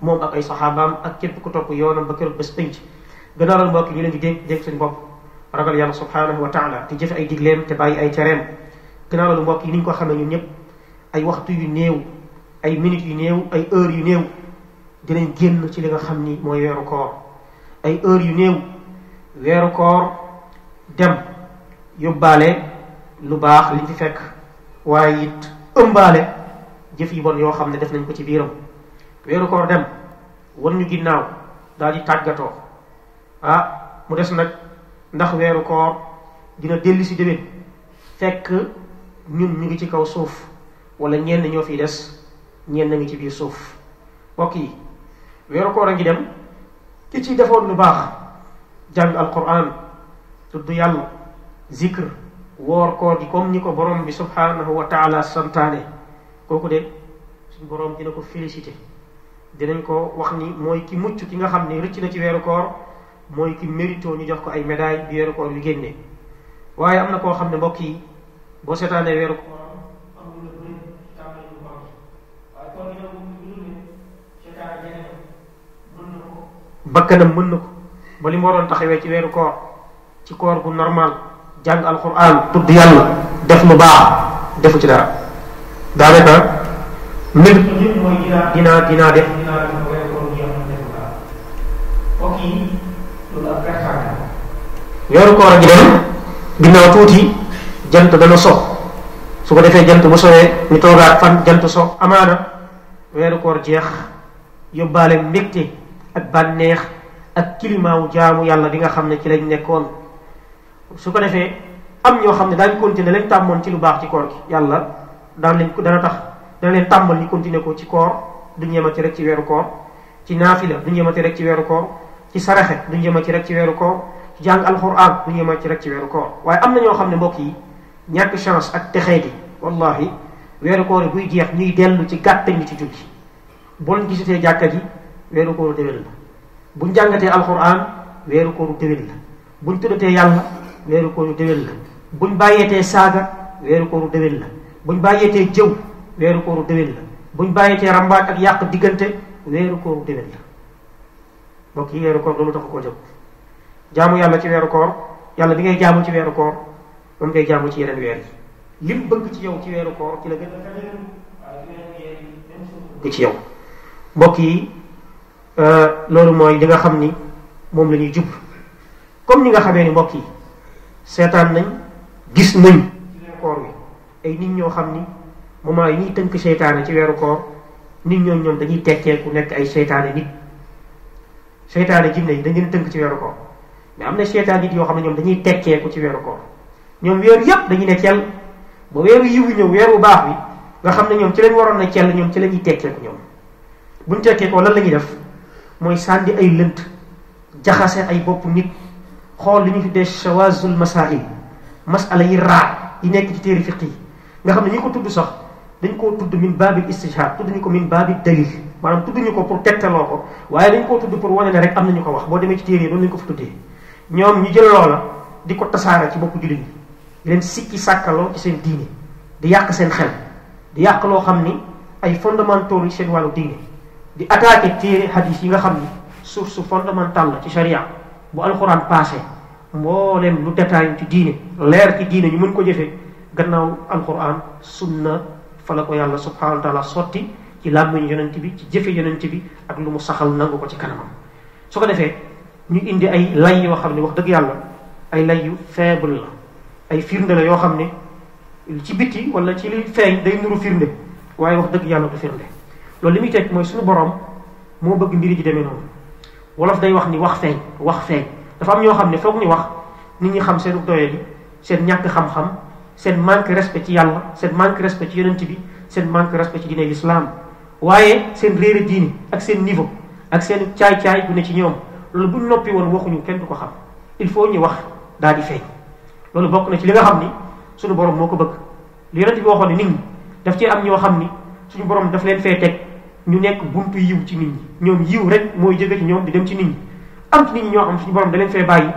moom ak ay saxaabaam ak képp ku topp yoonam ba keroog bés pénc gannaaw loolu mbokk ñu leen di dénk dénk suñu bopp ragal yàlla subhanahu wa taala te jëfe ay digleem te bàyyi ay tereem gannaaw loolu mbokk yi ni ñu ko xamee ñun ñëpp ay waxtu yu néew ay minutes yu néew ay heures yu néew dinañ génn ci li nga xam ni mooy weeru koor ay heures yu néew weeru koor dem yóbbaale lu baax liñ fi fekk waaye it ëmbaale jëf yu bon yoo xam ne def nañ ko ci biiram weeru koor dem wan ñu ginnaaw daal di tàggatoo ah mu des nag ndax weeru koor dina dellu si déwén fekk ñun ñu ngi ci kaw suuf wala ñenn ñoo fi des ñenn ngi ci biir suuf mbokk yi weeru koor a ngi dem ki ci defoon lu baax jàng alquran tudd yàlla zikr woor koor gi comme ni ko borom bi subhanahu wa taala santaane kooku de suñu boroom dina ko félicité dinañ ko wax ni mooy ki mucc ki nga xam ni rëcc na ci weeru koor mooy ki mérito ñu jox ko ay médaille bi weeru koor yu génnee waaye am na koo xam ne mbokk yi boo seetaanee weeru koor bakkanam mën na ko ba li mu waroon taxawee ci weeru koor ci koor gu normal jàng alquran tudd yàlla def lu baax defu ci dara daanaka mbir dinaa dinaa def weeru koor gi dem ginnaaw tuuti jant dana so su ko defee jant bu sowee ñu toogaat fan jant so amaana weeru koor jeex yóbbaale mbégte ak bànneex ak climat wu jaamu yàlla bi nga xam ne ci lañ nekkoon su ko defee am ñoo xam ne daañ continuer lañ tàmmoon ci lu baax ci koor gi yàlla daan leen ko dana tax dana leen tàmbal ñu continuer ko ci koor du ñeemati rek ci weeru koor ci naafila du ñeemati rek ci weeru koor ci saraxe du ñeemati rek ci weeru koor ci jàng alxuraan du ñeemati rek ci weeru koor waaye am na ñoo xam ne mbokk yi ñàkk chance ak texee di wallahi weeru koor buy jeex ñuy dellu ci gàttañ ci julli boo leen gisatee jàkka ji weeru kooru déwén la buñ jàngatee alxuraan weeru kooru déwén la buñ tuddatee yàlla weeru kooru déwén la buñ bàyyeetee saaga weeru kooru déwén la buñ bàyyeetee jëw weeru kooru déwén la buñ bàyyeetee rambaaj ak yàq diggante weeru kooru déwén la mbokk yi weeru koor loolu tax koo jóg jaamu yàlla ci weeru koor yàlla bi ngay jaamu ci weeru koor moom ngay jaamu ci yeneen weer yi lim bëgg ci yow ci weeru koor ci la gën a ci yow mbokk yi loolu mooy li nga xam ni moom la ñuy jub comme ni nga xamee ni mbokk yi seetaan nañ gis nañ ci weeru koor wi ay nit ñoo xam ni moment yi ñuy tënk seytaane ci weeru koor nit ñooñu ñoom dañuy tekkeeku nekk ay seytaane nit seytaane jinne yi dañ leen tënk ci weeru koor mais am na seetaan nit yoo xam ne ñoom dañuy tekkeeku ci weeru koor ñoom weer yépp dañuy ne cell ba weeru yiwu ñëw weeru baax bi nga xam ne ñoom ci lañ waroon na cell ñoom ci la ñuy tekkeeku ñoom buñ tekkeekoo lan la ñuy def mooy sànni ay lënt jaxase ay bopp nit xool li ñu tuddee shawazul masail masala yi raar yi nekk ci téere fiq yi nga xam ne ñi ko tudd sax dañ koo tudd min baabil istishhaad tudd ñu ko min baabil dalil maanaam tudd ñu ko pour tegtaloo ko waaye dañ koo tudd pour wane ne rek am nañu ko wax boo demee ci téere yi doon lañu ko fa tuddee ñoom ñu jël loola di ko tasaara ci boppu jullit ñi di leen sikki sàkkaloo ci seen diine di yàq seen xel di yàq loo xam ni ay fondamentaux yi seen wàllu diine di attaqué téere hadis yi nga xam ni source fondamentale la ci sharia bu alxuraan passé mbooleem lu détail ci diine leer ci diine ñu mën ko jëfe gannaaw alquran sunna fa la ko yàlla subhanahu wa taala sotti ci làmmiñ yonent bi ci jëfe yonent bi ak lu mu saxal nangu ko ci kanamam su ko defee ñu indi ay lay yoo xam ne wax dëgg yàlla ay lay yu faible la ay firnde la yoo xam ne ci biti wala ci li feeñ day nuru firnde waaye wax dëgg yàlla du firnde loolu li muy teg mooy suñu borom moo bëgg mbiri ji demee noonu wolof day wax ni wax feeñ wax feeñ dafa am ñoo xam ne foog ñu wax nit ñi xam seen doyal yi seen ñàkk xam-xam seen manque respect ci yàlla seen manque respect ci yonent bi seen manque respect ci diine l'islam waaye seen réere diini ak seen niveau ak seen caay-caay bu ne ci ñoom loolu bu noppi woon waxuñu kenn du ko xam il faut ñu wax daal di feeñ loolu bokk na ci li nga xam ni suñu borom moo ko bëgg li yonent bi waxoon ne nit ñi daf cee am ñoo xam ni suñu borom daf leen fee teg ñu nekk buntu yiw ci nit ñi ñoom yiw rek mooy jóge ci ñoom di dem ci nit ñi am ci nit ñi ñoo xam suñu borom da leen fee bàyyi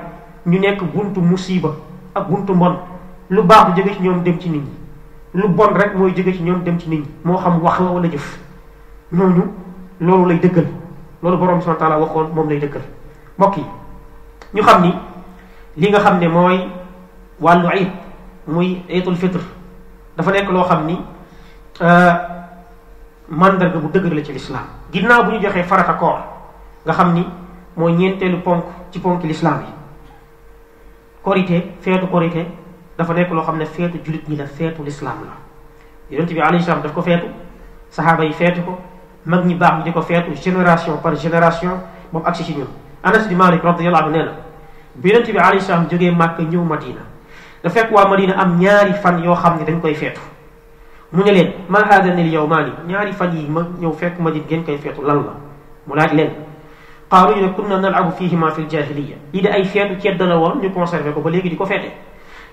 ñu nekk buntu musiba ak buntu mbon lu baax du jóge ci ñoom dem ci nit ñi lu bon rek mooy jóge ci ñoom dem ci nit ñi moo xam wax la wala jëf ñooñu loolu lay dëggal loolu borom subhanahu wa taala waxoon moom lay dëggal mbokk yi ñu xam ni li nga xam ne mooy wàllu iid muy iidul fitr dafa nekk loo xam ni euh, mandarga bu dëgër la ci lislaam ginnaaw bu ñu joxee farata koor nga xam ni mooy ñeenteelu ponk ci ponk lislaam yi korite feetu korite dafa nekk loo xam ne feetu jullit ñi la feetu lislaam la yonent bi alayhi salaam daf ko feetu saxaaba yi feetu ko mag ñi baax ñi di ko feetu génération par génération moom agsi ci ñun anas di malik radiallahu anhu nee na bi yonente bi alayhi salaam jógee màkk ñëw madina da fekk waa madina am ñaari fan yoo xam ne dañ koy feetu mu ne leen ma haadani l yawmaani ñaari fan yi ma ñëw fekk ma di ngeen koy feetu lan la mu laaj leen qaalu ñu ne kunna nalabu fihima fi l jahiliya lii de ay feetu cedda la woon ñu conservé ko ba léegi di ko feete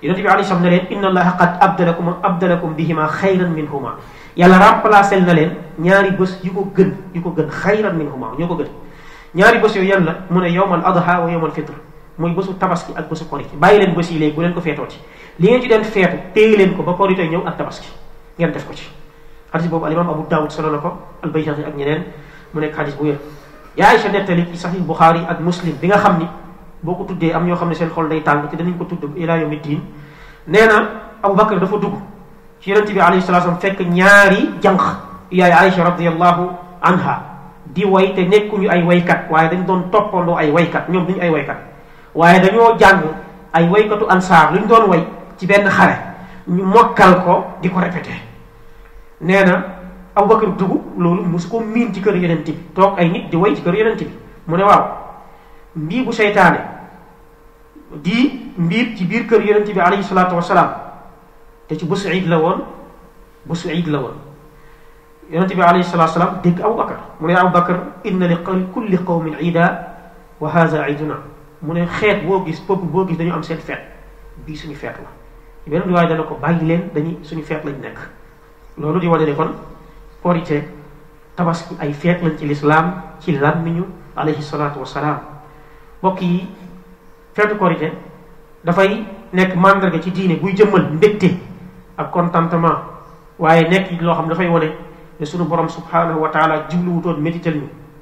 yonent bi alayhi salaam ne leen inna allaha qad abdalakum abdalakum bihima xayran minhuma yàlla remplacé na leen ñaari bés yu ko gën yu ko gën xayran minhuma ñoo ko gën ñaari bés yooyu yan la mu ne yowmal adha wa yowmal fitr mooy bésu tabaski ak bésu korite bàyyi leen bés yi léegi bu leen ko feetoo ci li ngeen ci den feetu téye leen ko ba korite ñëw ak tabaski ngeen def ko ci xadis boobu alimam abu daawud solo na ko albayhaqi ak ñeneen mu nekk xadis bu wér yaa Aïcha nettali ci saxi Buxaari ak muslim bi nga xam ni boo ko tuddee am ñoo xam ne seen xol day tàng te danañ ko tudd ilaa yawmi diin nee na Abu Bakar dafa dugg ci yonente bi alayhi salatu wasallam fekk ñaari jànq yaay Aïcha radiallahu anha di way te nekkuñu ay waykat waaye dañ doon toppandoo ay waykat ñoom duñu ay waykat waaye dañoo jàng ay waykatu ansaar luñ doon way ci benn xare ñu mokkal ko di ko répété nee na Abubakar dugg loolu mosu ko miin ci kër yonent bi toog ay nit di way ci kër yonent bi mu ne waaw mbii bu seytaane di mbiir ci biir kër yonent bi alayhi salaatu wasalaam te ci bésu iid la woon bésu iid la woon yonent bi alayhi salaatu wasalaam dégg Abubakar mu ne Abubakar inna li kulli qawmin iida wa haza ayduna mu ne xeet boo gis peuple boo gis dañu am seen feet bii suñu feet la ci beneen riwaay dana ko bàyyi leen dañuy suñu feet lañ nekk loolu di wane ne kon korite tabaski ay feet lañ ci lislaam ci làmmiñu alayhi salaatu wasalaam mbokk yi feetu korite dafay nekk màndarga ci diine buy jëmmal mbégte ak contentement waaye nekk loo xam dafay wane ne sunu borom subhanahu wa taala jubluwutoon métital ñu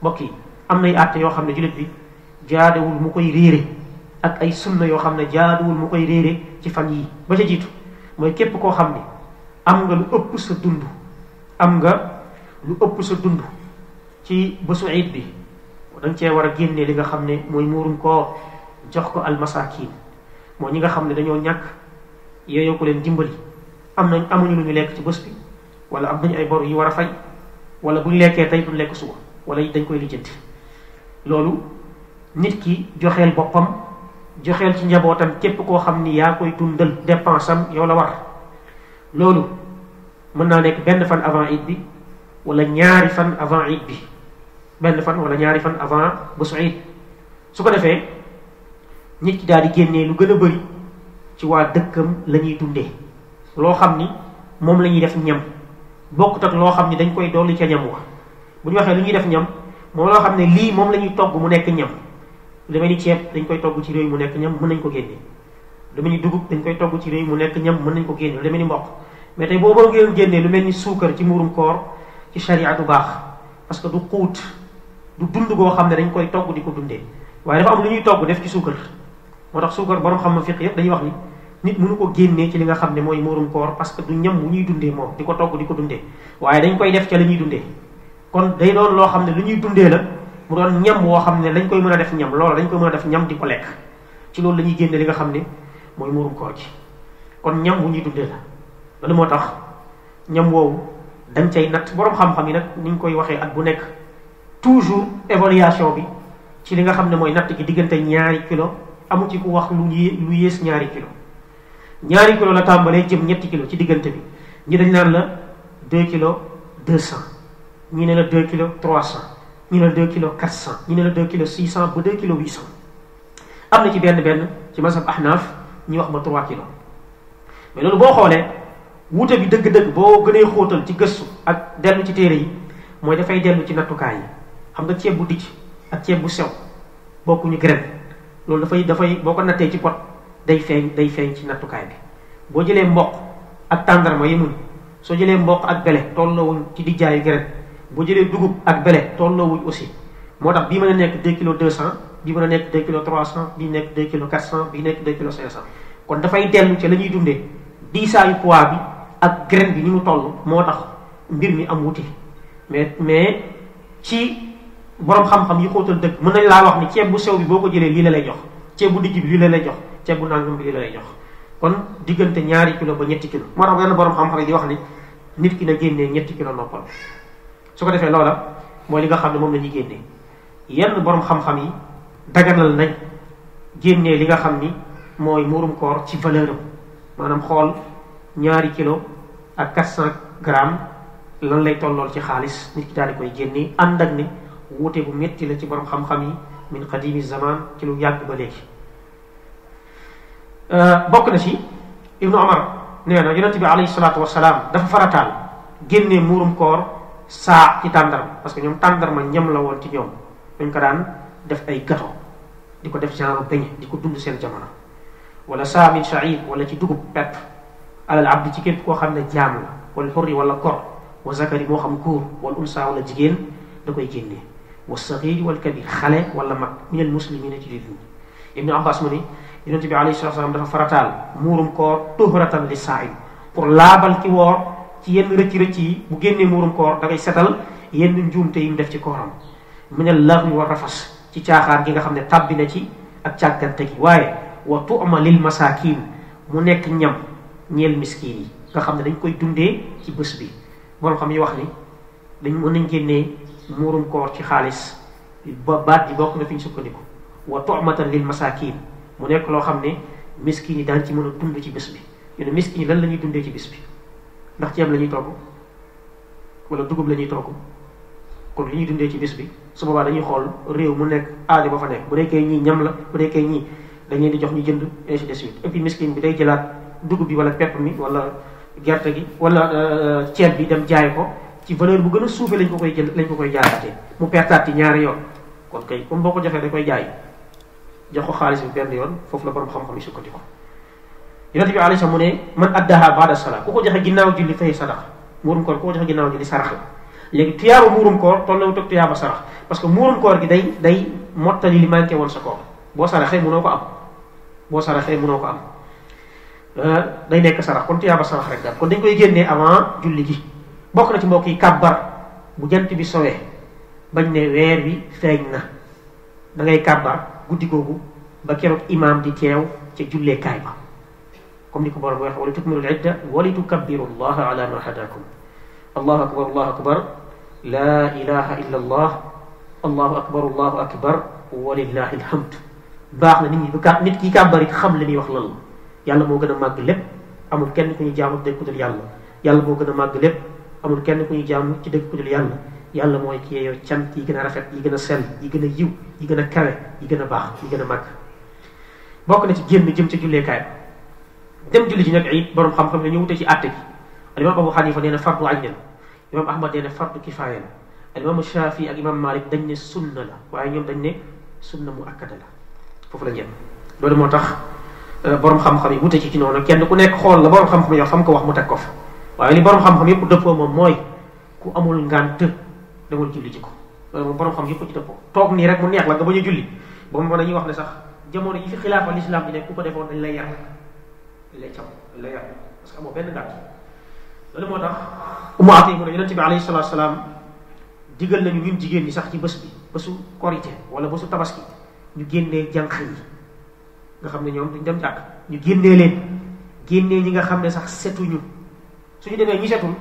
mbokk yi am nay àtte yoo xam ne jullit bi jaadewul mu koy réere ak ay sunna yoo xam ne jaadewul mu koy réere ci fan yii ba ca jiitu mooy képp koo xam ne am nga lu ëpp sa dund am nga lu ëpp sa dund ci bésu iid bi danga cee war a génnee li nga xam ne mooy muurum koor jox ko almasaakin moo ñi nga xam ne dañoo ñàkk yooyu ko leen dimbali am nañ amuñu lu ñu lekk ci bés bi wala am nañu ay bor yu war a fay wala bu ñu lekkee tey du lekk suba wala dañ koy lijjanti loolu nit ki joxeel boppam joxeel ci njabootam képp koo xam ni yaa koy dundal dépense am yow la war loolu mën naa nekk benn fan avant it bi wala ñaari fan avant it bi benn fan wala ñaari fan avant bésu it su ko defee nit ki daal di génnee lu gën a bëri ci waa dëkkam la ñuy dundee loo xam ni moom la ñuy def ñam bokkut ak loo xam ni dañ koy dolli ca ñam wa bu ñu waxee lu ñuy def ñam moom loo xam ne lii moom la ñuy togg mu nekk ñam lu demee ni ceeb dañ koy togg ci réew mu nekk ñam mën nañ ko génne lu mel ni dugub dañ koy togg ci réew mu nekk ñam mën nañ ko génne lu demee ni mboq mais tey boo bëggee génnee lu mel ni suukar ci muurum koor ci sharia du baax parce que du xuut du dund goo xam ne dañ koy togg di ko dundee waaye dafa am lu ñuy togg def ci suukar moo tax suukar borom xam ma fiq yëpp dañuy wax ni nit mënu ko génnee ci li nga xam ne mooy muurum koor parce que du ñam bu ñuy dundee moom di ko togg di ko dundee waaye dañ koy def ca la ñuy dundee kon day doon loo xam ne lu ñuy dundee la mu doon ñam woo xam ne lañ koy mën a def ñam loolu dañ koy mën a def ñam di ko lekk ci loolu la ñuy génne li nga xam ne mooy muurum koor gi kon ñam bu ñuy dundee la loolu moo tax ñam woowu dañ cay natt boroom xam-xam yi nag ni ñu koy waxee at bu nekk toujours évaluation bi ci li nga xam ne mooy natt gi diggante ñaari kilo amu ci ku wax lu lu yées ñaari kilo ñaari kilo la tàmbalee jëm ñetti kilo ci diggante bi ñi dañ naan la deux kilos deux cent ñi ne la deux kilos trois cent ñi ne la deux kilos quatre cent ñi ne la deux kilos six cent ba deux kilos huit cent am na ci benn benn ci masab ahnaaf ñi wax ba trois kilos mais loolu boo xoolee wuute bi dëgg-dëgg boo gënee xóotal ci gëstu ak dellu ci téere yi mooy dafay dellu ci nattukaay yi xam nga ceeb bu dijj ak ceeb bu sew bokkuñu graine loolu dafay dafay boo ko nattee ci pot day feeñ day feeñ ci nattukaay bi boo jëlee mboq ak tàndarma yi mun soo jëlee mboq ak bele tolloowuñ ci dijjaayu graine boo jëlee dugub ak bele tolloowuñ aussi moo tax bii mën a nekk 2 kilos 200 bii mën a nekk 2 kilos 300 bii nekk 2 kilos 400 bii nekk 2 kilos 500 kon dafay dellu ci la ñuy dundee diisaayu poids bi ak graine bi ni mu toll moo tax mbir mi am wuti mais mais ci borom xam-xam yi xóotal dëgg mën nañ laa wax ni ceeb bu sew bi boo ko jëlee lii la lay jox ceeb bu dijj bi lii la lay jox ceeb bu nangam bi lii la lay jox kon diggante ñaari kilo ba ñetti kilo moo tax benn borom xam-xam yi di wax ni nit ki na génnee ñetti kilo noppal su ko defee loola mooy li nga xam ne moom la ñuy génnee yenn boroom xam-xam yi daganal nañ génnee li nga xam ni mooy muurum koor ci valeur am maanaam xool ñaari kilo ak 400 grammes lan lay tollool ci xaalis nit ki daal di koy génnee ànd ak ne wuute bu metti la ci boroom xam-xam yi min qadimi zaman ci lu yàgg ba léegi bokk na ci ibnu omar nee na yonente bi alayhi salaatu wasalaam dafa farataal génnee muurum koor saa ci tàndarma parce que ñoom tàndarma ñam la woon ci ñoom dañ ko daan def ay gato di ko def genre peñe di ko dund seen jamono wala saa min sha'ir wala ci dugub pepp alal abdi ci képp koo xam ne jaam la wala xurri wala kor wa zakari moo xam góor wala unsa wala jigéen da koy génnee wa saxiir wal kabir xale wala mag minal muslimina ci jullit ñi ibnu abbas mu ni yonent bi alayhi salatu wasallam dafa farataal muurum koor tuhratan li saa'im pour laabal ki woor ci yenn rëcc rëcc yi bu génnee muurum koor da ngay setal yenn njuumte yi mu def ci kooram mu ne laxwi wa rafas ci caaxaan gi nga xam ne tàbbi na ci ak càggante gi waaye wa tu'ma lil masaakiin mu nekk ñam ñeel miskiin yi nga xam ne dañ koy dundee ci bés bi borom xam yi wax ni dañ mën nañ génnee muurum koor ci xaalis ba baat yi bokk na fi ñu sukkandiku wa tu'matan lil masaakiin mu nekk loo xam ne miskin yi daan ci mën a dund ci bés bi ñu ne miskin yi lan la ñuy dundee ci bés bi ndax ceeb la ñuy togg wala dugub la ñuy togg kon li ñuy dundee ci bés bi su boobaa dañuy xool réew mu nekk aada ba fa nekk bu nekkee ñii ñam la bu nekkee ñii dañ leen di jox ñu jënd ainsi de suite et puis miskin bi day jëlaat dugub bi wala pepp mi wala gerte gi wala ceeb bi dem jaay ko ci valeur bu gën a suufee lañ ko koy jël lañ ko koy jaayaatee mu pertaat ci ñaari yoon kon kay comme boo ko joxee da koy jaay jox ko xaalis bi benn yoon foofu la borom xam-xam yi sukkandiku yonent bi alayhi salaam mu ne man addaha baada salaam ku ko joxe ginnaaw julli fay sadax muurum koor ku ko joxe ginnaaw julli sarax la léegi tuyaabu muurum koor tolloo toog tuyaaba sarax parce que muurum koor gi day day mottali li manqué woon sa koor boo saraxee mënoo ko am boo saraxee mënoo ko am day nekk sarax kon tuyaaba sarax rek daal kon dañ koy génnee avant julli gi bokk na ci mbokk yi kàbbar bu jant bi sowee bañ ne weer bi feeñ na da ngay kàbbar guddi googu ba keroog imaam di teew ca jullee kaay ba comme ni ko borom wax wala tukmilu idda wali tukabbiru llaha ala ma hadakum allahu akbar allahu akbar la ilaha illa allah allahu akbar allahu akbar walillahi alhamd baax na nit ñi bu ka nit ki kàbbar it xam li muy wax lan la yàlla moo gën a màgg lépp amul kenn ku ñu jaamu dëkk ku dul yàlla yàlla moo gën a màgg lépp amul kenn ku ñu jaamu ci dëkk ku dul yàlla yàlla mooy ki yeeyoo cant yi gën a rafet yi gën a sell yi gën a yiw yi gën a kawe yi gën a baax yi gën a màgg bokk na ci génn jëm ci julleekaay dem julli ji nag it borom xam-xam ne ñu wute ci àtte gi alimam Abu Xanifa nee na fardu ayn imam ahmad nee na fardu kifaaya la al imam shafi ak imam malik dañ ne sunna la waaye ñoom dañ ne sunna mu akkada la foofu la ñem loolu moo tax euh, borom xam-xam yi wute ci ci noonu kenn ku nekk xool la borom xam-xam yoo xam ko wax mu teg ko fa waaye li borom xam-xam yëpp dëppoo moom mooy ku amul ngànt demal julli ji ko loolu moom borom xam yëpp ci dëppoo toog nii rek mu neex la nga bañ a julli ba mu mën a ñuy wax ne sax jamono yi fi xilaafa lislaam bi ne ku ko defoon dañ lay yar lay cam lay yàq parce que amoo benn ngànt loolu moo tax umu ati mu ne yonente bi alayhi salatu salaam digal nañu ñun jigéen ñi sax ci bés bi bésu korité wala bésu tabaski ñu génnee jànq yi nga xam ne ñoom duñ dem jàkk ñu génnee leen génnee ñi nga xam ne sax setuñu suñu demee ñu setul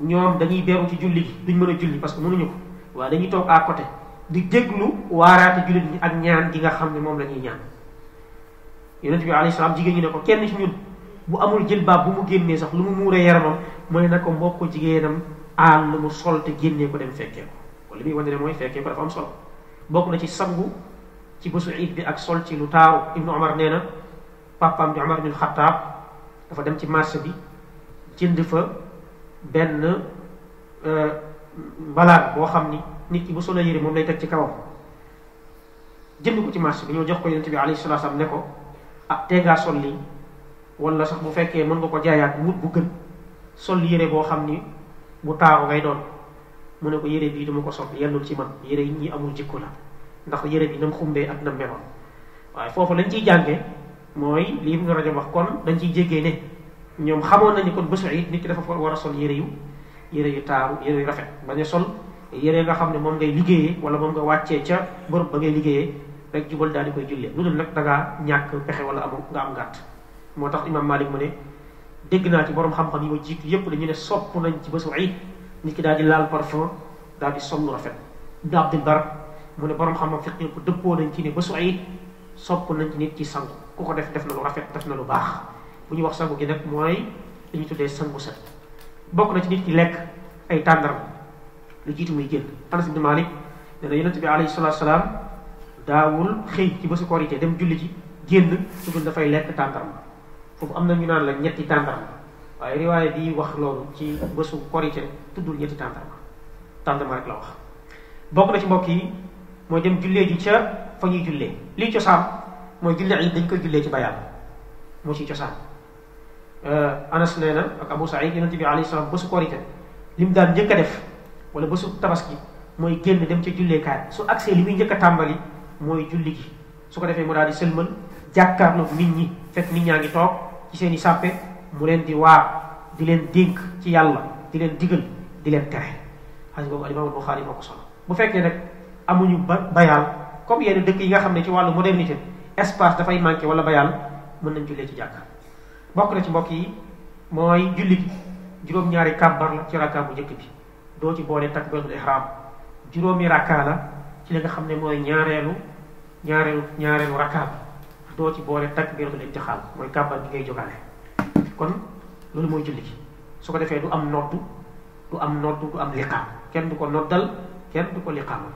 ñoom dañuy beeru ci julli gi duñ mën a julli parce que mënuñu ko waaye dañuy toog à côté di déglu waaraate jullit ñi ak ñaan gi nga xam ne moom la ñuy ñaan yonent bi alayhi salaam jigéen ñi ne ko kenn ci ñun bu amul jilbaab bu mu génnee sax lu mu muuree yaramam mu ne na ko mbokk jigéenam aal lu mu sol te génnee ko dem fekkee ko kon li muy wane ne mooy fekkee ko dafa am solo bokk na ci sangu ci bésu iid bi ak sol ci lu taaru ibnu omar nee na papaam di omar bin xataab dafa dem ci marché bi jënd fa benn euh, mbalaan boo xam ni nit ki bu solo yére moom lay teg ci kawam jënd ko ci marché bi ñoo jox ko yonent bi alayhi salaatu salaam ne ko ah tee ngaa sol lii wala sax bu fekkee mën nga ko jaayaat wut bu gën sol yére boo xam ni bu taaru ngay doon mu ne ko yére bii dama ko sol yellul ci man yére yi ñi amul jikko la ndax yére bi nam xumbee ak nam meloon waaye foofu lañ ciy jànge mooy li Ibnu Rajab wax kon dañ ciy jéggee ne ñoom xamoon nañu kon bésu it nit ki dafa war a sol yére yu yére yu taaru yére yu rafet bañ a sol yére nga xam ne moom ngay liggéeyee wala moom nga wàccee ca bërëb ba ngay liggéeyee rek jubal daal di koy jullee lu dul nag da ngaa ñàkk pexe wala amu nga am ngàtt moo tax imam Malik mu ne dégg naa ci borom xam-xam yi ma jiitu yépp dañu ne sopp nañ ci bésu it nit ki daal di laal parfum daal di sol lu rafet Ibnu Abdul Bar mu ne borom xam-xam fiq yëpp dëppoo nañ ci ne bésu it sopp nañ nit ci sangu ku ko def def na lu rafet def na lu baax bu ñu wax sangu gi nag mooy li ñu tuddee sangu set bokk na ci nit ki lekk ay tàndaram lu jiitu muy génn anas ibn malik nee na yonente bi alayhi salatu salaam daawul xëy ci bésu korité dem julli ci génn su dul dafay lekk tàndaram foofu am na ñu naan la ñetti tàndaram waaye riwaaye bi wax loolu ci bésu korité tuddul ñetti tàndaram tàndaram rek la wax bokk na ci mbokk yi mooy dem jullee ji ca fa ñuy jullee lii cosaan mooy jullee it dañ koy jullee ci bayaan moo ciy cosaan anas nee na ak abou saïd yonente bi alayhi salaam bésu korite li mu daan njëkk a def wala bésu tabaski mooy génn dem ca julleekaay su agsee li muy njëkk a tàmbali mooy julli gi su ko defee mu daal di sëlmal jàkkaarloog nit ñi fekk nit ñaa ngi toog ci seen i sàppe mu leen di waar di leen dénk ci yàlla di leen digal di leen tere xadis boobu alimaamul Buxaari moo ko solo bu fekkee nag amuñu ba bayaal comme yenn dëkk yi nga xam ne ci wàllu modernité espace dafay manqué wala bayaal mën nañ jullee ci jàkka bokk na ci mbokk yi mooy julli gi juróom-ñaari kàbbar la ci rakka bu njëkk bi doo ci boole takbiratul ihram juróomi rakka la ci li nga xam ne mooy ñaareelu ñaareelu ñaareelu rakka bi doo ci boole takbiratul intixaal mooy kàbbar bi ngay jógaale kon loolu mooy julli gi su ko defee du am noddu du am noddu du am liqaam kenn du ko noddal kenn du ko liqaamal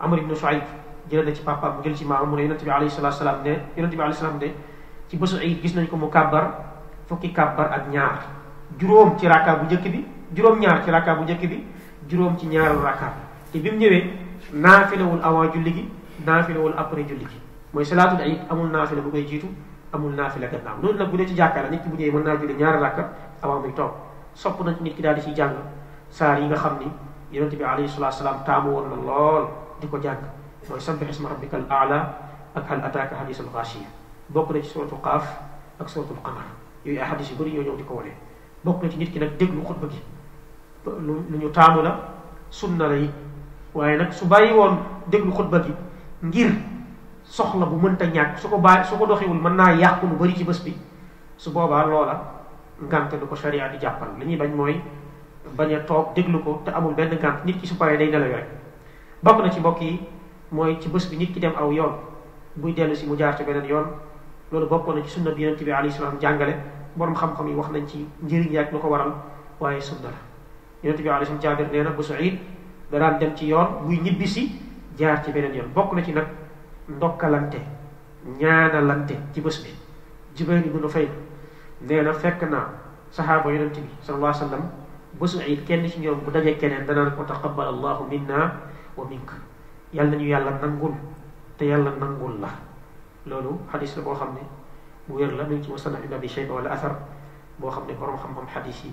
amr ibnu shuayb jëlee na ci papa mu jël ci maam mu ne yonente bi alayhi salatu salaam ne yonente bi alayhi salaam ne ci bésu ay gis nañ ko mu kàbbar fukki kàbbar ak ñaar juróom ci rakka bu njëkk bi juróom ñaar ci rakka bu njëkk bi juróom ci ñaaral rakka te bi mu ñëwee naafilewul avant julli gi naafilewul après julli gi mooy salaatul ayib amul naafile bu koy jiitu amul naafile gannaaw loolu nag bu dee ci jàkkaarloo nit ki bu ñëwee mën naa julli ñaari rakka avant muy toog sopp na nit ki daal di ci jàng saar yi nga xam ni yonente bi alayhi salatu salaam taamu woon na lool di ko jàng mooy sabbih isma rabbika al aala ak hal ataaka hadisul xaashiya bokk na ci suratul qaaf ak suratul qamar yooyu ay hadis yu bëri ñoo ñëw di ko wane bokk na ci nit ki nag déglu xutba gi lu ñu taamu la sunna la yi waaye nag su bàyyi woon déglu xutba gi ngir soxla bu mënta ñàkk su ko bàyyi su ko doxiwul mën naa yàqu lu bëri ci bés bi su boobaa loola ngànte lu ko sharia di jàppal li ñuy bañ mooy bañ a toog déglu ko te amul benn ngànt nit ki su paree day nelaw rek bokk na ci mbokk yi mooy ci bés bi nit ki dem aw yoon buy dellu si mu jaar ci beneen yoon loolu bokkoon na ci sunna bi yonent bi alayhi salaam jàngale borom xam-xam yi wax nañ ci njëriñ yaak lu ko waral waaye sunna la yonent bi alayhi salaam jaabir nee na bu Saïd da daan dem ci yoon buy ñibbisi jaar ci beneen yoon bokk na ci nag ndokkalante ñaanalante ci bés bi Jubayr ibn Nufayl nee na fekk naa saxaaba yonent bi sallallahu alayhi wa sallam bésu iid kenn ci ñoom bu dajee keneen danaan ko taqabbal allahu minna wa mink yàlla nañu yàlla nangul te yàlla nangul la loolu xadis la boo xam ne bu wér la mu ngi ci musnad ibn abi shayba wala athar boo xam ne borom xam-xam xadis yi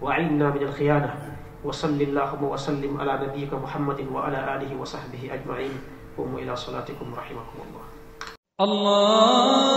وأعيننا من الخيانة وصل اللهم وسلم على نبيك محمد وعلى آله وصحبه أجمعين قوموا إلى صلاتكم رحمكم الله الله